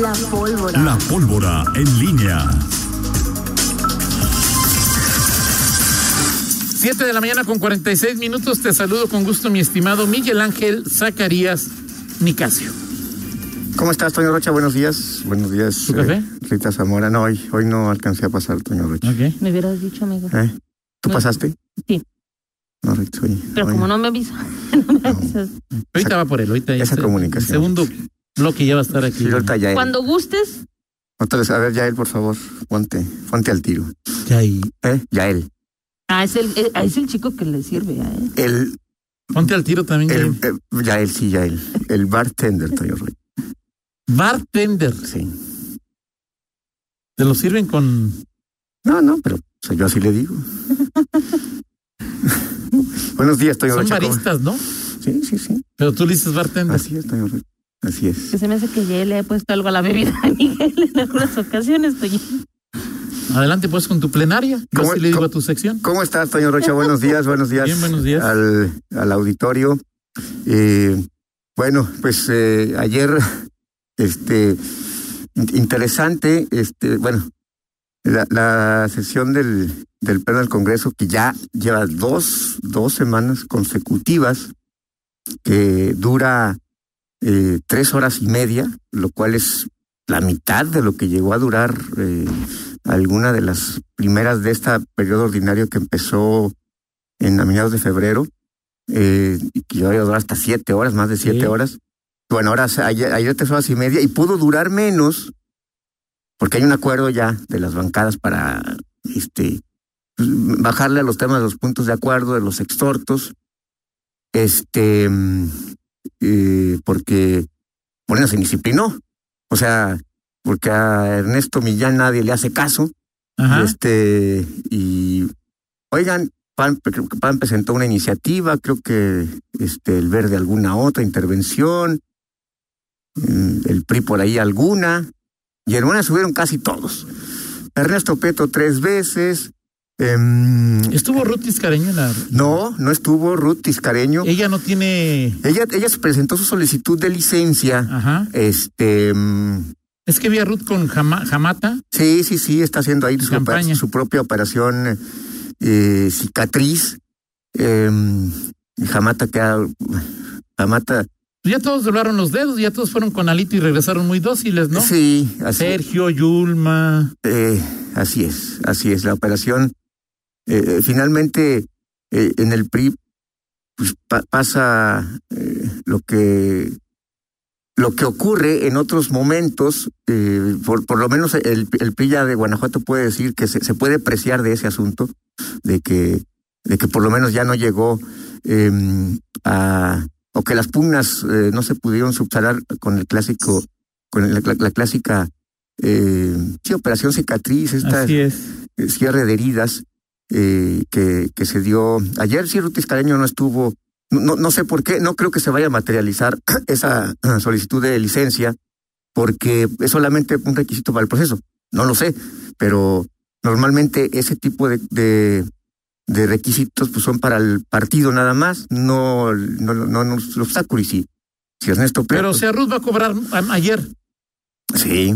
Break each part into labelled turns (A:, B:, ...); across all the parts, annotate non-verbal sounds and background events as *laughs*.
A: La pólvora.
B: La pólvora en línea.
C: 7 de la mañana con 46 minutos. Te saludo con gusto, mi estimado Miguel Ángel Zacarías Nicasio.
D: ¿Cómo estás, Toño Rocha? Buenos días. Buenos días.
C: ¿Tu café?
D: eh, Rita Zamora. No, hoy, hoy no alcancé a pasar, Toño Rocha.
C: Ok.
A: Me hubieras dicho, amigo.
D: ¿Eh? ¿Tú
A: No.
D: pasaste?
A: Sí.
D: No, Rita, oye.
A: Pero
D: oye.
A: como no me avisó, *laughs* no me avisas.
C: Ahorita va por él. Ahorita
D: esa
C: ya se-
D: comunicación.
C: el segundo bloque ya va a estar aquí.
D: Sí, él.
A: Cuando gustes,
D: Otra vez, a ver, Yael, por favor, ponte, ponte al tiro.
C: Ya ahí.
D: ¿Eh? Yael.
A: ah, es el, eh, es el chico que le sirve, ¿eh?
D: El,
C: Ponte al tiro también.
D: el,
C: Yael.
D: eh, Yael, sí, Yael. El bartender, Toño Rocha.
C: Bartender.
D: Sí.
C: Te lo sirven con.
D: No, no, pero o sea, yo así le digo. *laughs* Buenos días, Toño
C: Son
D: Rocha. ¿cómo-
C: baristas, ¿no?
D: Sí, sí, sí.
C: Pero tú le dices bartender.
D: Así es, Toño Rocha. Así es.
A: Que se me hace que ya le he puesto algo a la bebida a Miguel en algunas ocasiones, Toño.
C: Adelante, pues, con tu plenaria. Yo
D: ¿Cómo-
C: le digo
D: cómo-
C: a tu sección.
D: ¿Cómo estás, Toño Rocha? Buenos días, buenos días.
C: Bien, buenos días.
D: Al, al auditorio. Eh, bueno, pues eh, ayer, este, in- interesante, este, bueno, la, la sesión del, del Pleno del Congreso que ya lleva dos, dos semanas consecutivas, que dura eh, tres horas y media, lo cual es la mitad de lo que llegó a durar eh, alguna de las primeras de este periodo ordinario que empezó en a mediados de febrero, eh, y que iba a durar hasta siete horas, más de siete
C: Sí.
D: horas. Bueno, ahora ayer, ayer tres horas y media y pudo durar menos porque hay un acuerdo ya de las bancadas para este pues, bajarle a los temas de los puntos de acuerdo de los extortos, este mm, eh, porque Morena se disciplinó, o sea, porque a Ernesto Millán nadie le hace caso,
C: Ajá.
D: este, y oigan, PAN presentó una iniciativa, creo que este, el Verde alguna otra intervención, mm, el PRI por ahí alguna, y en una subieron casi todos. Ernesto Peto tres veces. Em,
C: Estuvo Ruth Tiscareño en la.
D: no, no estuvo Ruth Tiscareño.
C: Ella no tiene.
D: Ella, ella se presentó su solicitud de licencia.
C: Ajá.
D: Este, mm,
C: Es que vi a Ruth con Jama- Jamata.
D: Sí, sí, sí, está haciendo ahí su, su propia operación eh, cicatriz. Eh, Jamata queda. Jamata.
C: Ya todos doblaron los dedos, ya todos fueron con Alito y regresaron muy dóciles, ¿no?
D: Sí, así,
C: Sergio, Yulma.
D: eh, así es, así es. La operación. Eh, finalmente, eh, en el PRI, pues pa- pasa eh, lo que. Lo que ocurre en otros momentos, eh, por, por lo menos el, el PRI ya de Guanajuato puede decir que se, se puede apreciar de ese asunto, de que, de que por lo menos ya no llegó eh, a, o que las pugnas eh, no se pudieron subsanar con el clásico, con la, la- la clásica eh, sí, operación cicatriz, esta
C: es.
D: cierre de heridas eh, que, que se dio ayer. Sí, Ruth Tiscareño no estuvo, no, no, sé por qué, no creo que se vaya a materializar *clears throat* esa ah, solicitud de licencia, porque es solamente un requisito para el proceso. No lo sé, pero normalmente ese tipo de, de, de requisitos pues son para el partido nada más, no, no, no, no obstáculo. Y si, si Ernesto
C: Pero, o
D: Prieto-
C: sea, Ruth va a cobrar a- ayer.
D: Sí.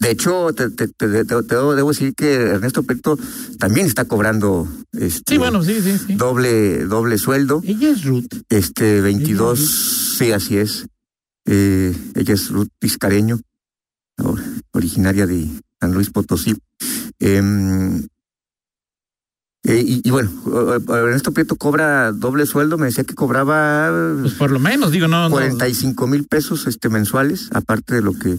D: De hecho, te, debo, decir que Ernesto Prieto también está cobrando este
C: Sí, bueno, sí, sí, sí.
D: doble doble sueldo,
C: Ella es Ruth.
D: este 22, sí, así es. Eh, ella es Ruth Piscareño, or- originaria de San Luis Potosí. Em, eh, y, y bueno, Ernesto Prieto cobra doble sueldo, me decía que cobraba
C: Pues por lo menos, digo, no. no
D: 45 mil pesos este mensuales, aparte de lo que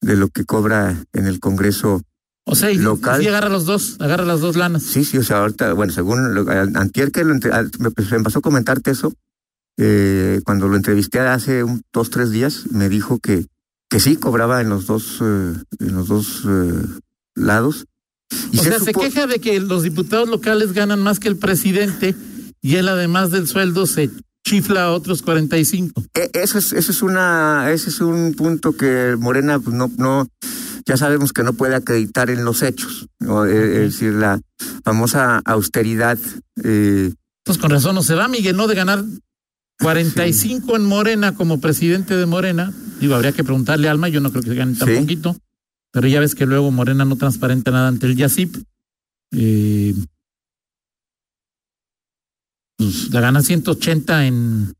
D: de lo que cobra en el Congreso.
C: o sea, y,
D: local.
C: sí agarra los dos, agarra las dos lanas.
D: Sí, sí, o sea, ahorita, bueno, según lo, antier que lo me, pues, me pasó a comentarte eso, eh, cuando lo entrevisté hace un, dos, tres días, me dijo que, que sí cobraba en los dos, eh, en los dos eh, lados. Y
C: o sea, se queja de que los diputados locales ganan más que el presidente y él además del sueldo se chifla a otros 45.
D: E- Eso es, eso es una, ese es un punto que Morena pues, no, no, ya sabemos que no puede acreditar en los hechos, ¿no? Eh, es decir, la famosa austeridad, eh,
C: Pues con razón no se va, Miguel, no de ganar 45 en Morena como presidente de Morena. Digo, habría que preguntarle a Alma, yo no creo que se gane tan
D: Sí.
C: poquito. Pero ya ves que luego Morena no transparenta nada ante el YACIP. Eh, pues la ganan 180 en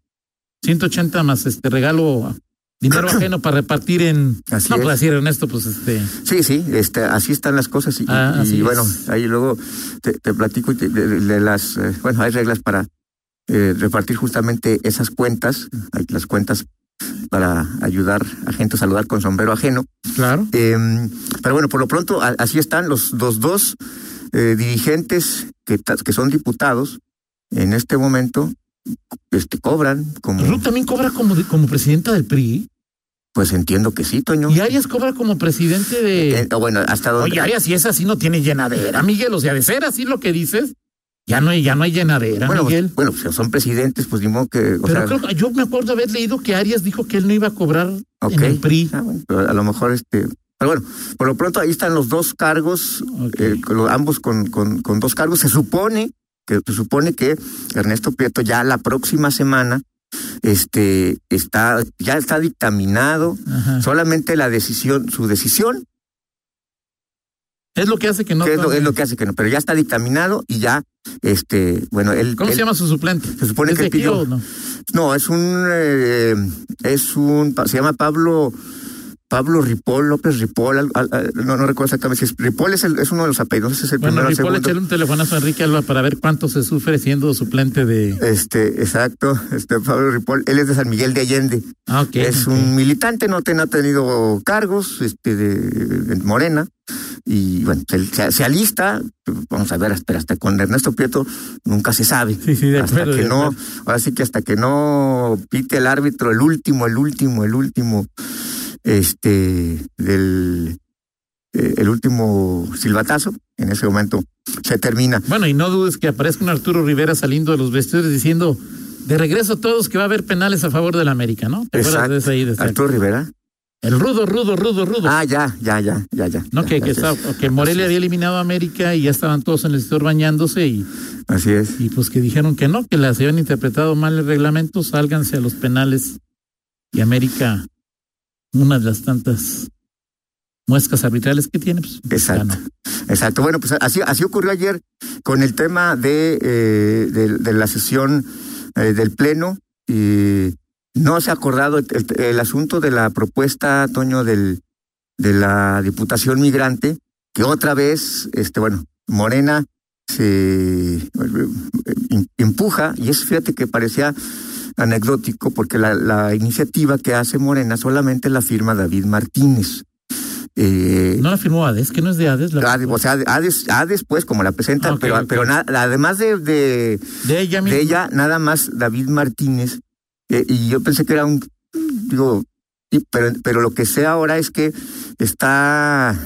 C: 180 más este regalo, dinero *clears throat* ajeno para repartir en.
D: Así
C: no,
D: es.
C: pues decir pues este.
D: Sí, sí, este, así están las cosas y,
C: Ah,
D: y- y bueno, ahí luego te, te platico y te- de, de las, eh, bueno, hay reglas para eh, repartir justamente esas cuentas, hay las cuentas para ayudar a gente a saludar con sombrero ajeno.
C: Claro.
D: Eh, pero bueno, por lo pronto a- así están los, dos eh, dirigentes que, que son diputados en este momento, este, cobran como,
C: Ruth también cobra como, de- como presidenta del PRI.
D: pues entiendo que sí, Toño.
C: Y Arias cobra como presidente de.
D: Eh, bueno, hasta donde...
C: Oye, Arias, si es así, no tiene llenadera, Miguel. O sea, de ser así lo que dices, ya no hay, ya no hay llenadera,
D: bueno, pues,
C: Miguel.
D: bueno, pues, son presidentes, pues ni modo que... o
C: Pero
D: sea,
C: creo que yo me acuerdo haber leído que Arias dijo que él no iba a cobrar en el PRI.
D: Ah, bueno, a lo mejor este. Pero bueno, por lo pronto ahí están los dos cargos, eh, ambos con, con, con dos cargos. Se supone que se supone que Ernesto Prieto ya la próxima semana este está ya está dictaminado
C: Ajá.
D: solamente la decisión su decisión
C: Es lo que hace que no.
D: que es lo,
C: tome-
D: es lo que hace que no pero ya está dictaminado y ya este bueno él
C: ¿Cómo
D: él-
C: se llama su suplente?
D: se supone
C: ¿Es
D: que
C: de
D: pidió-
C: no?
D: no es un eh, es un se llama Pablo Pablo Ripoll, López Ripoll, al- al- al- no, no recuerdo exactamente si es Ripoll es, el- es uno de los apellidos, es el
C: Bueno,
D: primero,
C: Ripoll,
D: segundo.
C: un telefonazo a Enrique Alba para ver cuánto se sufre siendo suplente de.
D: Este, exacto, este Pablo Ripoll, él es de San Miguel de Allende,
C: Ah, ok.
D: es un militante, no, te- no ha tenido cargos, este, de, en Morena, y bueno, se, se- alista, vamos a ver, hasta, hasta con Ernesto Prieto nunca se sabe.
C: Sí, sí, de
D: hasta
C: acuerdo.
D: que
C: de
D: no, ahora sí que hasta que no pite el árbitro el último, el último, el último, este, del, eh, el último silbatazo, en ese momento se termina.
C: Bueno, y no dudes que aparezca un Arturo Rivera saliendo de los vestidores diciendo de regreso a todos que va a haber penales a favor del América, ¿no? ¿Te acuerdas de ese ahí? De ese-
D: Arturo Rivera.
C: El rudo, rudo, rudo, rudo.
D: Ah, ya, ya, ya, ya, ya.
C: no,
D: ya,
C: que,
D: ya,
C: que, estaba- que Morelia había eliminado a América y ya estaban todos en el sector bañándose y,
D: Así es.
C: y pues que dijeron que no, que las habían interpretado mal el reglamento, sálganse a los penales y América, una de las tantas muescas arbitrales que tiene, pues
D: Exacto. Exacto. Bueno, pues así, así ocurrió ayer con el tema de, eh, de, de la sesión eh, del Pleno. Y no se ha acordado el, el- el asunto de la propuesta, Toño, del, de la Diputación Migrante, que otra vez, este, bueno, Morena se eh, em- empuja, y es fíjate que parecía anecdótico, porque la, la iniciativa que hace Morena solamente la firma David Martínez. Eh,
C: No la firmó Hades, que no es de Hades, la,
D: Ah, o sea, Hades, Hades, pues, como la presenta,
C: Ah,
D: pero, pero na- además de, de,
C: de ella
D: de ella, nada más David Martínez, eh, y yo pensé que era un, digo, y- pero, pero lo que sé ahora es que está,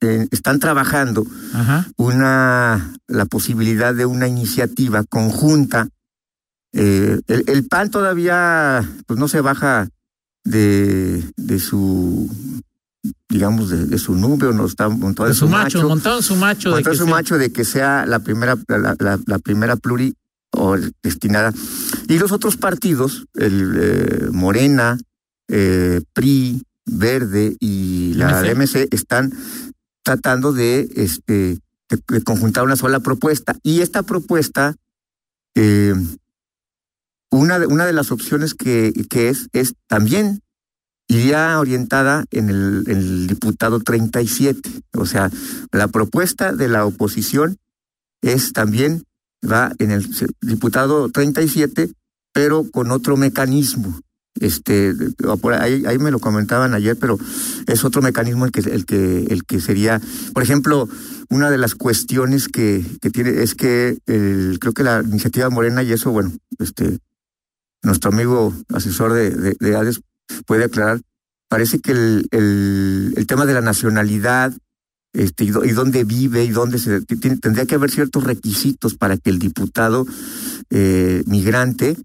D: eh, están trabajando
C: Ajá.
D: una, la posibilidad de una iniciativa conjunta. Eh, el, el PAN todavía, pues, no se baja de, de su, digamos, de, de su nube, o no está montado
C: De
D: en
C: su macho, montado en su macho. de
D: Montó
C: que
D: su
C: sea-
D: macho de que sea la primera, la, la- la primera pluri o destinada. Y los otros partidos, el eh, Morena, eh, PRI, Verde y la
C: MC.
D: DMC, están tratando de, este, de, de conjuntar una sola propuesta. Y esta propuesta, eh, una, de, una de las opciones que, que es, es también iría orientada en el, en el diputado 37. O sea, la propuesta de la oposición es también, va en el diputado 37, pero con otro mecanismo. Este, ahí, ahí me lo comentaban ayer, pero es otro mecanismo el que, el que, el que sería, por ejemplo, una de las cuestiones que, que tiene es que el, creo que la iniciativa Morena y eso, bueno, este, nuestro amigo asesor de, de, de ADES puede aclarar. Parece que el, el, el tema de la nacionalidad este, y, do- y dónde vive y dónde se tendría que haber ciertos requisitos para que el diputado eh, migrante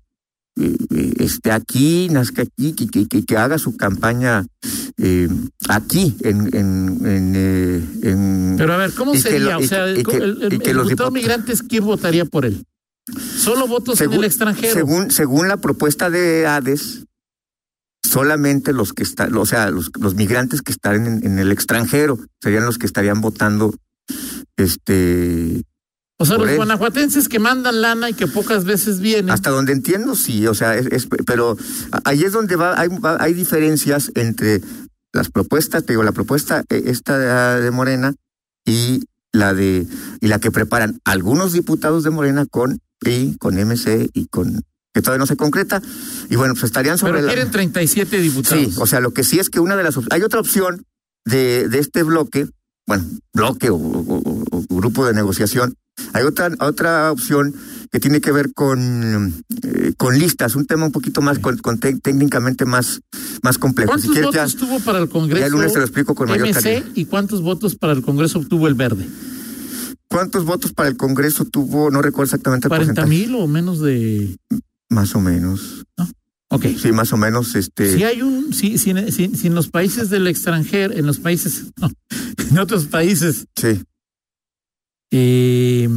D: eh, eh, esté aquí, nazca aquí, que, que, que, que haga su campaña eh, aquí en, en, en, en-
C: Pero a ver, ¿cómo
D: que
C: sería? o sea,
D: que- y
C: ¿cómo-
D: que-
C: el, el- el diputado
D: diput-
C: migrantes, ¿quién votaría por él? Solo votos en el extranjero.
D: Según, según la propuesta de Hades, solamente los que están, o sea, los, los migrantes que están en, en, el extranjero serían los que estarían votando, este.
C: O sea, los él. guanajuatenses que mandan lana y que pocas veces vienen.
D: Hasta donde entiendo, sí, o sea, es, es pero ahí es donde va, hay, va, hay diferencias entre las propuestas, te digo, la propuesta eh, esta de Morena y la de y la que preparan algunos diputados de Morena con PRI, con MC y con que todavía no se concreta. Y bueno, pues estarían sobre
C: Pero quieren
D: la...
C: 37 diputados.
D: Sí, o sea, lo que sí es que una de las hay otra opción de, de este bloque, bueno, bloque o, o, o grupo de negociación, hay otra otra opción que tiene que ver con eh, con listas, un tema un poquito más con, con te, técnicamente más más complejo.
C: ¿Cuántos
D: si
C: votos
D: ya,
C: tuvo para el Congreso?
D: Ya el lunes te lo explico con mayor calidad.
C: y cuántos votos para el Congreso obtuvo el Verde?
D: ¿Cuántos votos para el Congreso tuvo? No recuerdo exactamente el
C: 40 mil o menos de
D: más o menos.
C: ¿No? Ok.
D: Sí, más o menos. Este.
C: Si hay un, si, si, si, si en los países del extranjero, en los países, *laughs* no, en otros países,
D: Sí.
C: eh,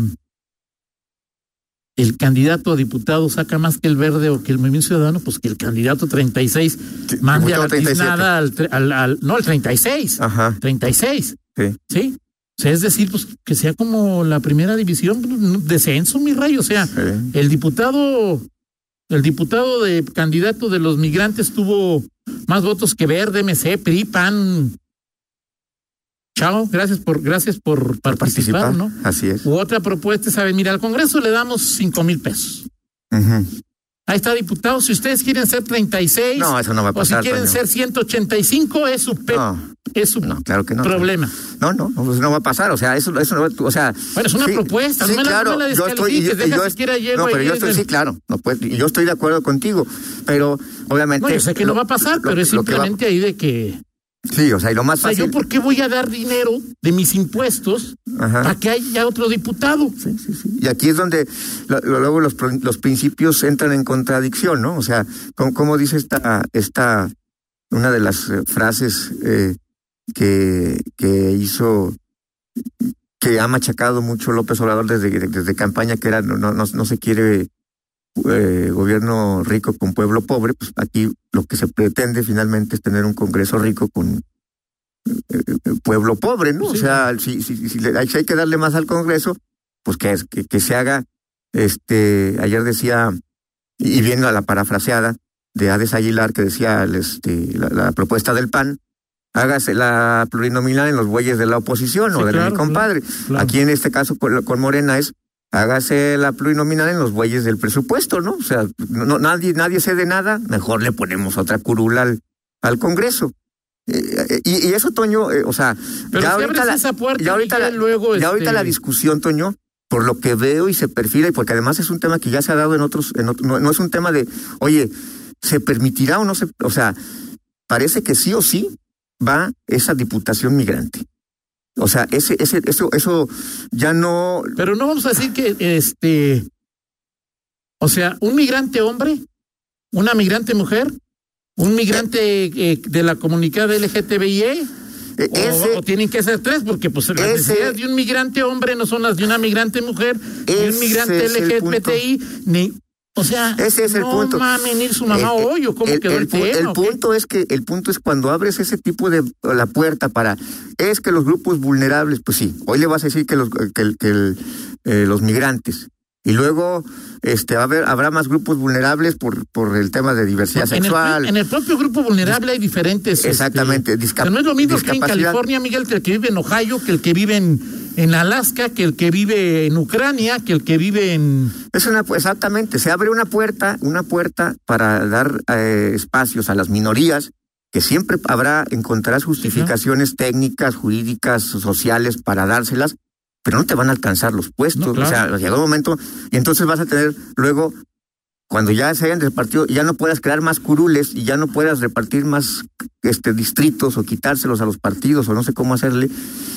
C: el candidato a diputado saca más que el verde o que el movimiento ciudadano, pues que el candidato 36
D: Sí,
C: mande a la
D: 37.
C: tiznada al, al, al- no, al 36,
D: Ajá.
C: 36,
D: Sí.
C: ¿sí? O sea, es decir, pues que sea como la primera división, pues, descenso, mi rayo, o sea,
D: sí.
C: el diputado, el diputado de candidato de los migrantes tuvo más votos que Verde, MC, PRI, PAN. Chao, gracias por, gracias por
D: Por
C: participar,
D: participar.
C: ¿no?
D: Así es.
C: U otra propuesta, ¿saben? Mira, al Congreso le damos cinco mil pesos.
D: Ujú.
C: Ahí está, diputado. Si ustedes quieren ser 36
D: No, eso no va a
C: o si
D: pasar.
C: quieren
D: Toño.
C: ser 185, es su, pe-
D: No,
C: es su
D: no, claro que no.
C: problema.
D: No, no, no, pues no va a pasar. O sea, eso, eso no va, o sea.
C: Bueno, es una
D: sí,
C: propuesta,
D: Sí,
C: no me la-
D: claro.
C: no me la
D: yo estoy, y yo,
C: descalifiques,
D: y
C: deja
D: yo-
C: siquiera llego
D: no, pero yo estoy, sí, claro. No, pues, yo estoy de acuerdo contigo, pero obviamente.
C: No, yo sé que
D: lo-
C: no va a pasar,
D: lo-
C: pero es
D: va-
C: simplemente ahí de que.
D: Sí, o sea, y lo más
C: O sea,
D: fácil.
C: ¿yo por qué voy a dar dinero de mis impuestos
D: Ajá.
C: para que haya otro diputado?
D: Sí, sí, sí. Y aquí es donde luego los, los principios entran en contradicción, ¿no? O sea, como, como dice esta, esta, una de las eh, frases eh, que, que hizo, que ha machacado mucho López Obrador desde, desde campaña, que era no, no, no se quiere eh, gobierno rico con pueblo pobre, pues aquí lo que se pretende finalmente es tener un Congreso rico con eh, eh, pueblo pobre, ¿no?
C: Sí.
D: O sea, si, si, si, le- si hay que darle más al Congreso, pues que, que, que se haga, este, ayer decía, y viendo a la parafraseada de Hades Aguilar, que decía el, este, la, la propuesta del PAN, hágase la plurinominal en los bueyes de la oposición
C: Sí,
D: o de
C: claro,
D: mi compadre.
C: Claro.
D: Aquí en este caso con, con Morena es hágase la plurinominal en los bueyes del presupuesto, ¿no? O sea, no, nadie, nadie cede nada, mejor le ponemos otra curula al, al Congreso. Eh, y, y eso, Toño, eh, o sea,
C: Pero
D: ya
C: si
D: ahorita la,
C: esa puerta,
D: ya ahorita la-
C: luego,
D: ya ahorita la discusión, Toño, por lo que veo y se perfila, y porque además es un tema que ya se ha dado en otros, en otro- no, no es un tema de, oye, ¿se permitirá o no se, o sea, parece que sí o sí va esa diputación migrante. O sea, ese, ese, eso, eso ya no,
C: Pero no vamos a decir que, este, o sea, un migrante hombre, una migrante mujer, un migrante eh, de la comunidad LGTBI,
D: e-
C: o,
D: ese,
C: o tienen que ser tres, porque pues las
D: ese-
C: necesidades de un migrante hombre no son las de una migrante mujer, ni un migrante LGBTI, ni, o sea,
D: Ese es el
C: no
D: punto.
C: mames, ni su mamá
D: El-
C: hoy, o cómo
D: el,
C: quedó el,
D: el pu- el punto es que el punto es cuando abres ese tipo de la puerta para es que los grupos vulnerables pues sí hoy le vas a decir que los que, eh, los migrantes y luego este va a haber habrá más grupos vulnerables por por el tema de diversidad
C: en, el,
D: sexual
C: en el propio grupo vulnerable hay diferentes. este,
D: Exactamente,
C: o
D: discap-
C: no es lo mismo que en. California, Miguel, que el que vive en Ohio, que el que vive en, en Alaska, que el que vive en Ucrania, que el que vive en.
D: Es una, exactamente, se abre una puerta, una puerta para dar eh, espacios a las minorías, que siempre habrá, encontrarás justificaciones técnicas, jurídicas, sociales para dárselas, pero no te van a alcanzar los puestos.
C: No, claro.
D: O sea, llega un momento, y entonces vas a tener luego, cuando ya se hayan repartido, ya no puedas crear más curules y ya no puedas repartir más este distritos o quitárselos a los partidos o no sé cómo hacerle,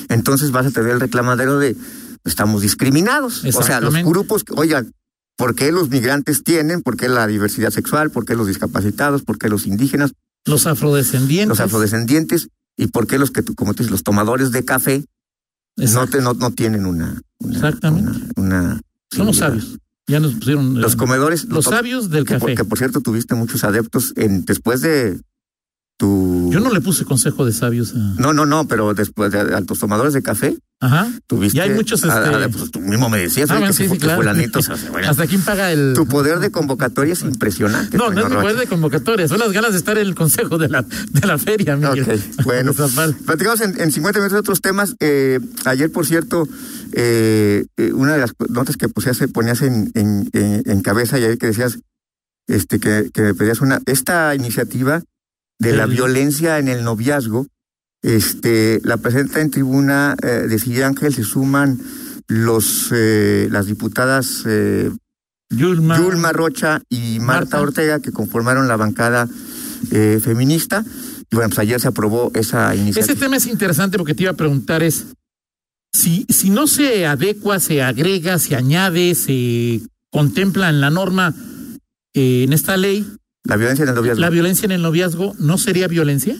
D: entonces vas a tener el reclamadero de estamos discriminados. O sea, los grupos, oigan, ¿por qué los migrantes tienen? ¿Por qué la diversidad sexual? ¿Por qué los discapacitados? ¿Por qué los indígenas?
C: Los afrodescendientes.
D: Los afrodescendientes. ¿Y por qué los que, como tú dices, los tomadores de café no, te, no, no tienen una... una
C: Exactamente.
D: Una, una
C: Somos
D: posibilidad?
C: sabios. Ya nos pusieron.
D: Los
C: eh,
D: comedores.
C: los sabios del
D: que por,
C: café.
D: que por cierto tuviste muchos adeptos en después de tu.
C: Yo no le puse consejo de sabios a.
D: No, no, no, pero después de a tus tomadores de café,
C: Ajá.
D: tuviste.
C: Y hay muchos,
D: a- a-
C: este-
D: pues, tú mismo me decías
C: Ah,
D: que,
C: sí, sí, claro.
D: fulanitos, o sea, bueno,
C: ¿Hasta quién paga el.?
D: Tu poder de convocatoria es impresionante.
C: No, no es mi poder de convocatoria, son las ganas de estar en el consejo de la, de la feria, Miguel.
D: Ok, *laughs* bueno. Platicamos en, en 50 minutos de otros temas. Eh, ayer, por cierto, eh, eh, una de las notas que pusías, ponías en, en, en, en cabeza y ahí que decías este, que, que me pedías una. Esta iniciativa de la violencia en el noviazgo, este, la presenta en tribuna eh, de Silla Ángel, se suman los eh, las diputadas eh,
C: Yulma.
D: Yulma Rocha y Marta,
C: Marta.
D: Ortega, que conformaron la bancada eh, feminista. Y bueno, pues ayer se aprobó esa
C: Ese
D: iniciativa.
C: tema es interesante porque te iba a preguntar es si, si no se adecua, se agrega, se añade, se contempla en la norma, eh, en esta ley,
D: La violencia en el noviazgo.
C: la violencia en el noviazgo, ¿no sería violencia?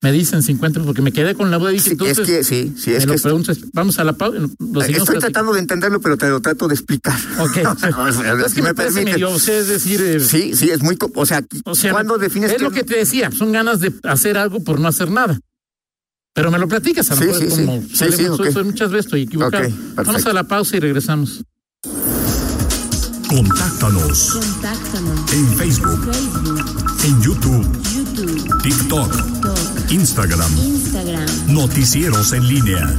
C: Me dicen 50, porque me quedé con la duda y dije,
D: Sí,
C: entonces,
D: es que sí, sí, es
C: me lo
D: que
C: pregunto, vamos a la pausa. lo seguimos
D: estoy
C: platicando.
D: tratando de entenderlo, pero te lo trato de explicar.
C: Ok. *laughs* es
D: si
C: que
D: me
C: me parece medio, o sea, es decir, eh,
D: Sí, sí, es muy, o sea,
C: o sea,
D: ¿cuándo defines
C: es lo que te decía, son ganas de hacer algo por no hacer nada. Pero me lo platicas, a lo
D: Sí,
C: mejor
D: sí,
C: es
D: sí.
C: como
D: Sí,
C: sale
D: sí,
C: muchas veces estoy equivocado. Vamos a la pausa y regresamos.
B: Contáctanos
E: Contáctanos.
B: en Facebook,
E: Facebook,
B: en YouTube,
E: YouTube,
B: TikTok,
E: TikTok,
B: Instagram.
E: Instagram.
B: Noticieros en línea.